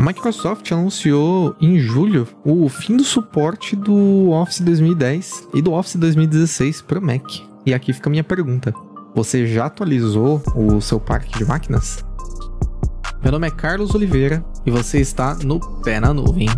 A Microsoft anunciou em julho o fim do suporte do Office 2010 e do Office 2016 para o Mac. E aqui fica a minha pergunta: você já atualizou o seu parque de máquinas? Meu nome é Carlos Oliveira e você está no Pé na Nuvem.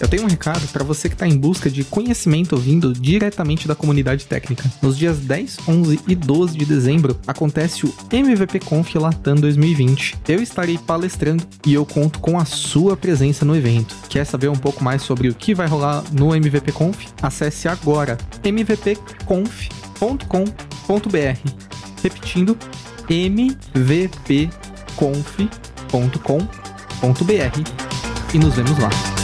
Eu tenho um recado para você que está em busca de conhecimento vindo diretamente da comunidade técnica. Nos dias 10, 11 e 12 de dezembro acontece o MVP Conf Latam 2020. Eu estarei palestrando e eu conto com a sua presença no evento. Quer saber um pouco mais sobre o que vai rolar no MVP Conf? Acesse agora mvpconf.com.br. Repetindo, mvpconf.com.br e nos vemos lá.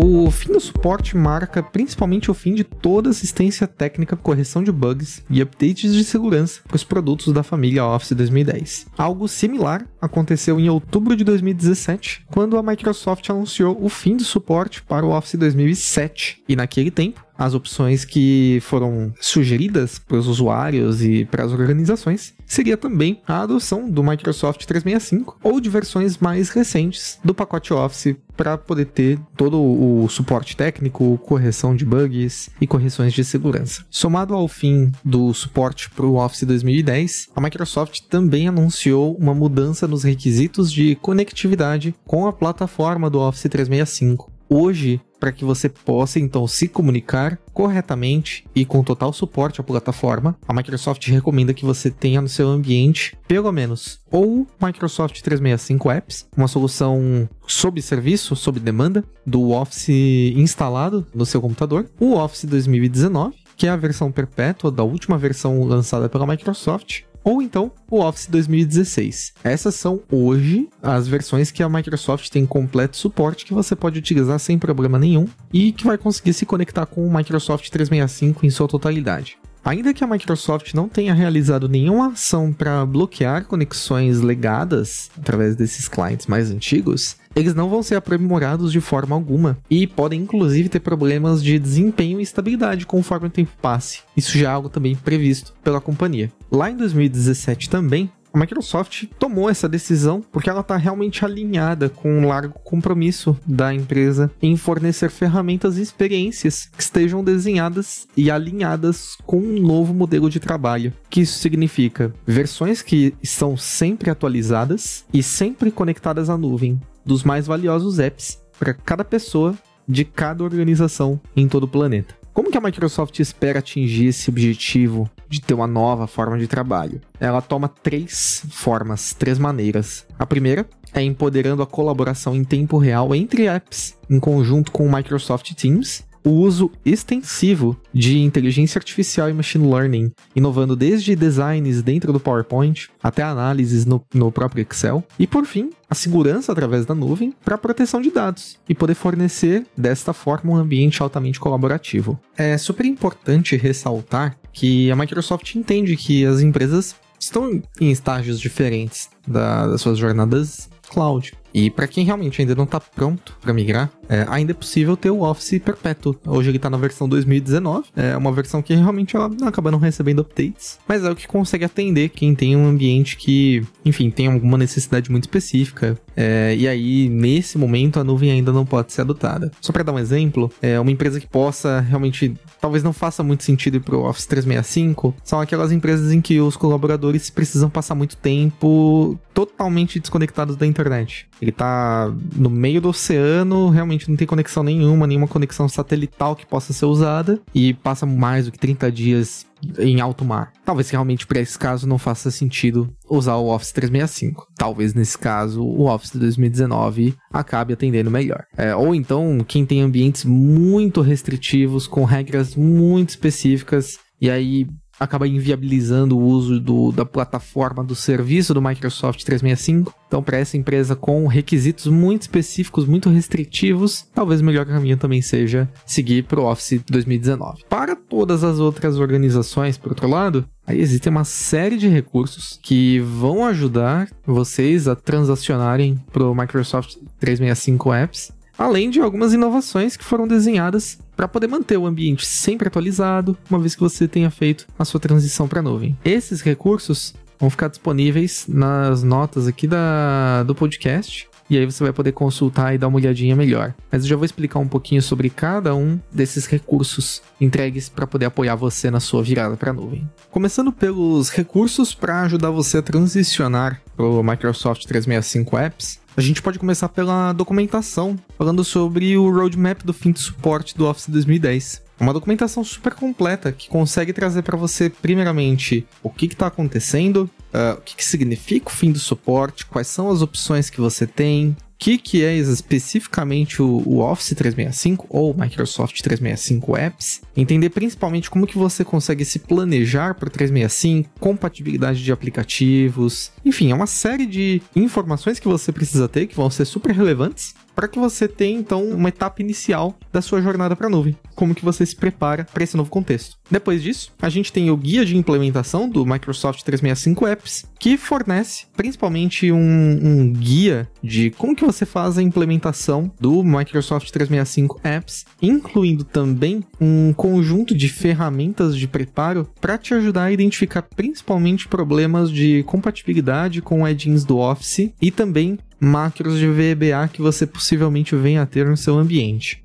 O fim do suporte marca principalmente o fim de toda assistência técnica, correção de bugs e updates de segurança para os produtos da família Office 2010. Algo similar aconteceu em outubro de 2017, quando a Microsoft anunciou o fim do suporte para o Office 2007. E naquele tempo, as opções que foram sugeridas para os usuários e para as organizações seria também a adoção do Microsoft 365 ou de versões mais recentes do pacote Office para poder ter todo o suporte técnico, correção de bugs e correções de segurança. Somado ao fim do suporte para o Office 2010, a Microsoft também anunciou uma mudança nos requisitos de conectividade com a plataforma do Office 365. Hoje, para que você possa então se comunicar corretamente e com total suporte à plataforma, a Microsoft recomenda que você tenha no seu ambiente pelo menos ou Microsoft 365 Apps, uma solução sob serviço, sob demanda do Office instalado no seu computador, o Office 2019, que é a versão perpétua da última versão lançada pela Microsoft, ou então o Office 2016. Essas são hoje as versões que a Microsoft tem completo suporte que você pode utilizar sem problema nenhum e que vai conseguir se conectar com o Microsoft 365 em sua totalidade. Ainda que a Microsoft não tenha realizado nenhuma ação para bloquear conexões legadas através desses clientes mais antigos, eles não vão ser aprimorados de forma alguma e podem inclusive ter problemas de desempenho e estabilidade conforme o tempo passe. Isso já é algo também previsto pela companhia. Lá em 2017 também, a Microsoft tomou essa decisão porque ela está realmente alinhada com um largo compromisso da empresa em fornecer ferramentas e experiências que estejam desenhadas e alinhadas com um novo modelo de trabalho. Que isso significa versões que estão sempre atualizadas e sempre conectadas à nuvem dos mais valiosos apps para cada pessoa de cada organização em todo o planeta. Como que a Microsoft espera atingir esse objetivo de ter uma nova forma de trabalho? Ela toma três formas, três maneiras. A primeira é empoderando a colaboração em tempo real entre apps, em conjunto com o Microsoft Teams, o uso extensivo de inteligência artificial e machine learning, inovando desde designs dentro do PowerPoint até análises no, no próprio Excel, e por fim, a segurança através da nuvem para proteção de dados e poder fornecer desta forma um ambiente altamente colaborativo. É super importante ressaltar que a Microsoft entende que as empresas estão em estágios diferentes da, das suas jornadas cloud. E para quem realmente ainda não está pronto para migrar, é, ainda é possível ter o Office perpétuo. Hoje ele está na versão 2019, é uma versão que realmente ela acaba não recebendo updates, mas é o que consegue atender quem tem um ambiente que, enfim, tem alguma necessidade muito específica. É, e aí, nesse momento, a nuvem ainda não pode ser adotada. Só para dar um exemplo, é uma empresa que possa realmente, talvez não faça muito sentido ir para o Office 365, são aquelas empresas em que os colaboradores precisam passar muito tempo totalmente desconectados da internet. Ele tá no meio do oceano, realmente não tem conexão nenhuma, nenhuma conexão satelital que possa ser usada e passa mais do que 30 dias em alto mar. Talvez realmente para esse caso não faça sentido usar o Office 365. Talvez nesse caso o Office 2019 acabe atendendo melhor. É, ou então quem tem ambientes muito restritivos com regras muito específicas e aí acaba inviabilizando o uso do, da plataforma do serviço do Microsoft 365. Então, para essa empresa com requisitos muito específicos, muito restritivos, talvez o melhor caminho também seja seguir para o Office 2019. Para todas as outras organizações, por outro lado, Aí existem uma série de recursos que vão ajudar vocês a transacionarem para o Microsoft 365 Apps, além de algumas inovações que foram desenhadas para poder manter o ambiente sempre atualizado, uma vez que você tenha feito a sua transição para a nuvem. Esses recursos vão ficar disponíveis nas notas aqui da, do podcast e aí você vai poder consultar e dar uma olhadinha melhor. Mas eu já vou explicar um pouquinho sobre cada um desses recursos entregues para poder apoiar você na sua virada para a nuvem. Começando pelos recursos para ajudar você a transicionar para o Microsoft 365 Apps, a gente pode começar pela documentação, falando sobre o roadmap do fim de suporte do Office 2010. Uma documentação super completa que consegue trazer para você, primeiramente, o que está acontecendo, uh, o que, que significa o fim do suporte, quais são as opções que você tem, que, que é especificamente o, o, Office 365 ou Microsoft 365 Apps, entender principalmente como que você consegue se planejar para o 365, compatibilidade de aplicativos, enfim, é uma série de informações que você precisa ter que vão ser super relevantes para que você tenha então uma etapa inicial da sua jornada para a nuvem. Como que você se prepara para esse novo contexto. Depois disso, a gente tem o guia de implementação do Microsoft 365 Apps, que fornece principalmente um, um guia de como que você faz a implementação do Microsoft 365 Apps, incluindo também um conjunto de ferramentas de preparo para te ajudar a identificar principalmente problemas de compatibilidade com add-ins do Office e também macros de VBA que você possivelmente venha a ter no seu ambiente.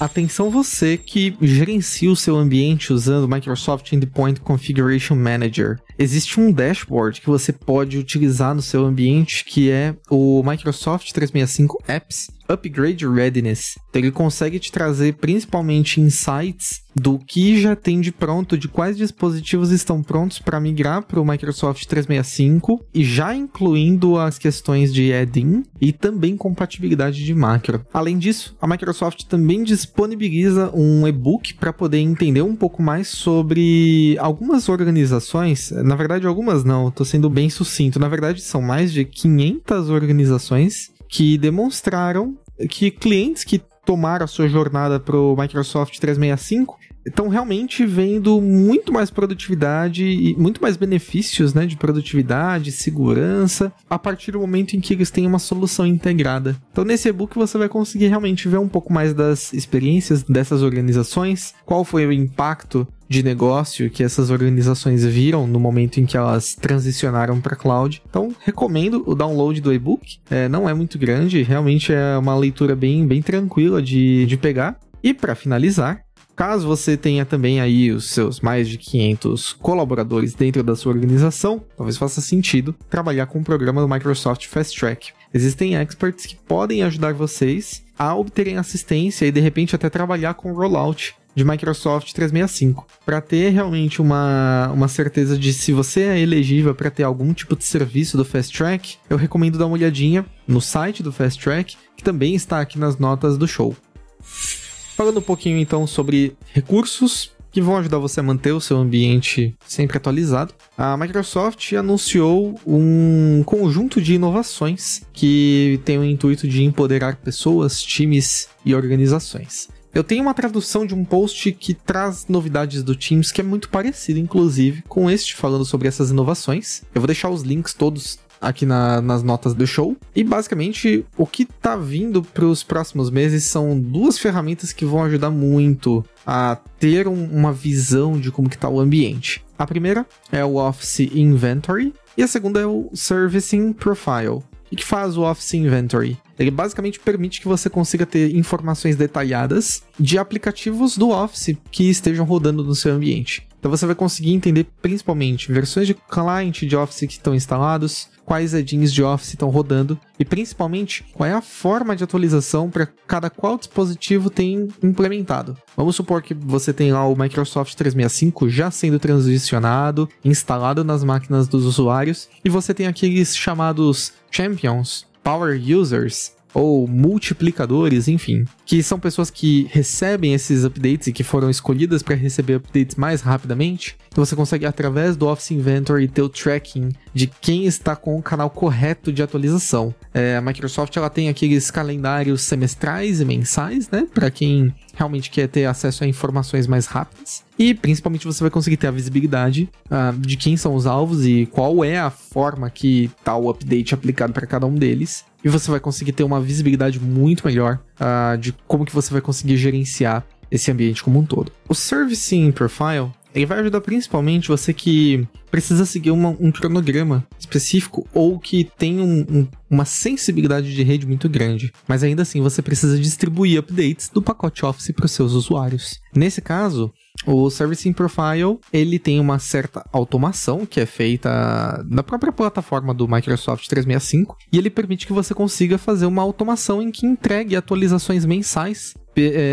Atenção você que gerencia o seu ambiente usando o Microsoft Endpoint Configuration Manager. Existe um dashboard que você pode utilizar no seu ambiente que é o Microsoft 365 Apps Upgrade Readiness. Então, ele consegue te trazer principalmente insights do que já tem de pronto, de quais dispositivos estão prontos para migrar para o Microsoft 365 e já incluindo as questões de add-in e também compatibilidade de macro. Além disso, a Microsoft também disponibiliza um e-book para poder entender um pouco mais sobre algumas organizações, na verdade algumas não, estou sendo bem sucinto, na verdade são mais de 500 organizações que demonstraram que clientes que tomaram a sua jornada para o Microsoft 365 estão realmente vendo muito mais produtividade e muito mais benefícios né, de produtividade, segurança, a partir do momento em que eles têm uma solução integrada. Então, nesse e-book você vai conseguir realmente ver um pouco mais das experiências dessas organizações, qual foi o impacto de negócio que essas organizações viram no momento em que elas transicionaram para cloud. Então, recomendo o download do e-book. É, não é muito grande, realmente é uma leitura bem, bem tranquila de, de pegar. E para finalizar, Caso você tenha também aí os seus mais de 500 colaboradores dentro da sua organização, talvez faça sentido trabalhar com o programa do Microsoft Fast Track. Existem experts que podem ajudar vocês a obterem assistência e de repente até trabalhar com rollout de Microsoft 365, para ter realmente uma, uma certeza de se você é elegível para ter algum tipo de serviço do Fast Track, eu recomendo dar uma olhadinha no site do Fast Track, que também está aqui nas notas do show. Falando um pouquinho então sobre recursos que vão ajudar você a manter o seu ambiente sempre atualizado. A Microsoft anunciou um conjunto de inovações que tem o intuito de empoderar pessoas, times e organizações. Eu tenho uma tradução de um post que traz novidades do Teams que é muito parecido, inclusive, com este falando sobre essas inovações. Eu vou deixar os links todos aqui na, nas notas do show. E basicamente, o que tá vindo para os próximos meses são duas ferramentas que vão ajudar muito a ter um, uma visão de como que tá o ambiente. A primeira é o Office Inventory e a segunda é o Servicing Profile. O que faz o Office Inventory? Ele basicamente permite que você consiga ter informações detalhadas de aplicativos do Office que estejam rodando no seu ambiente. Então você vai conseguir entender principalmente versões de client de Office que estão instalados, quais add-ins de Office estão rodando e principalmente qual é a forma de atualização para cada qual dispositivo tem implementado. Vamos supor que você tem lá o Microsoft 365 já sendo transicionado, instalado nas máquinas dos usuários e você tem aqueles chamados champions, power users, ou multiplicadores, enfim, que são pessoas que recebem esses updates e que foram escolhidas para receber updates mais rapidamente. Então você consegue através do Office Inventory ter o tracking de quem está com o canal correto de atualização. É, a Microsoft ela tem aqueles calendários semestrais e mensais, né? Para quem realmente quer ter acesso a informações mais rápidas. E principalmente você vai conseguir ter a visibilidade uh, de quem são os alvos e qual é a forma que está o update aplicado para cada um deles. E você vai conseguir ter uma visibilidade muito melhor uh, de como que você vai conseguir gerenciar esse ambiente como um todo. O Servicing Profile ele vai ajudar principalmente você que precisa seguir uma, um cronograma específico ou que tem um, um, uma sensibilidade de rede muito grande. Mas ainda assim você precisa distribuir updates do pacote Office para os seus usuários. Nesse caso, o Servicing Profile, ele tem uma certa automação que é feita na própria plataforma do Microsoft 365 e ele permite que você consiga fazer uma automação em que entregue atualizações mensais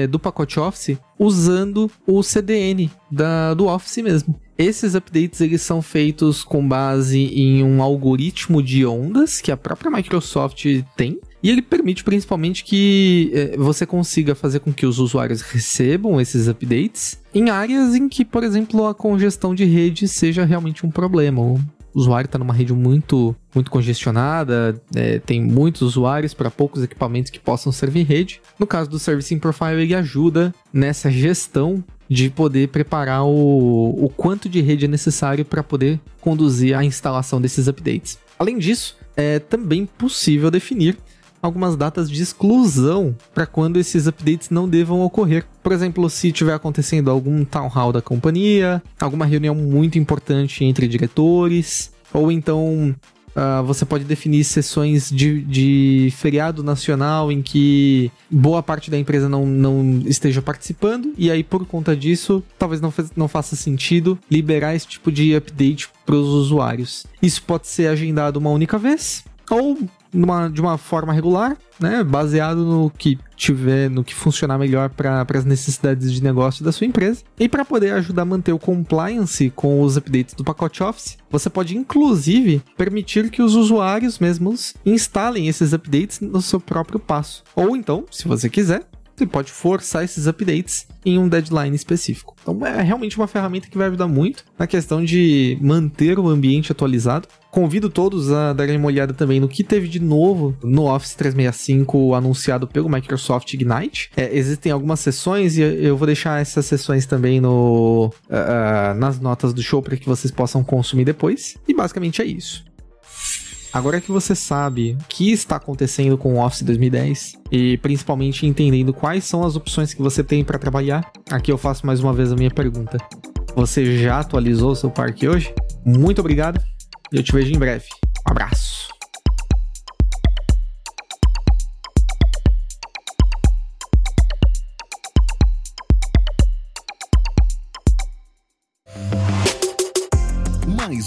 do pacote Office usando o CDN da, do Office mesmo. Esses updates eles são feitos com base em um algoritmo de ondas que a própria Microsoft tem. E ele permite principalmente que é, você consiga fazer com que os usuários recebam esses updates em áreas em que, por exemplo, a congestão de rede seja realmente um problema. Usuário está numa rede muito, muito congestionada, é, tem muitos usuários para poucos equipamentos que possam servir rede. No caso do Servicing Profile, ele ajuda nessa gestão de poder preparar o, o quanto de rede é necessário para poder conduzir a instalação desses updates. Além disso, é também possível definir algumas datas de exclusão para quando esses updates não devam ocorrer. Por exemplo, se estiver acontecendo algum town hall da companhia, alguma reunião muito importante entre diretores, ou então Uh, você pode definir sessões de, de, feriado nacional em que boa parte da empresa não, não esteja participando, e aí por conta disso, talvez não, não faça sentido liberar esse tipo de update para os usuários. Isso pode ser agendado uma única vez, ou numa, de uma forma regular, né? Baseado no que tiver, no que funcionar melhor para as necessidades de negócio da sua empresa. E para poder ajudar a manter o compliance com os updates do pacote Office, você pode inclusive permitir que os usuários mesmos instalem esses updates no seu próprio passo. Ou então, se você quiser, você pode forçar esses updates em um deadline específico. Então é realmente uma ferramenta que vai ajudar muito na questão de manter o ambiente atualizado. Convido todos a darem uma olhada também no que teve de novo no Office 365 anunciado pelo Microsoft Ignite. É, existem algumas sessões e eu vou deixar essas sessões também no, uh, nas notas do show para que vocês possam consumir depois. E basicamente é isso. Agora que você sabe o que está acontecendo com o Office 2010 e principalmente entendendo quais são as opções que você tem para trabalhar, aqui eu faço mais uma vez a minha pergunta. Você já atualizou seu parque hoje? Muito obrigado e eu te vejo em breve. Um abraço.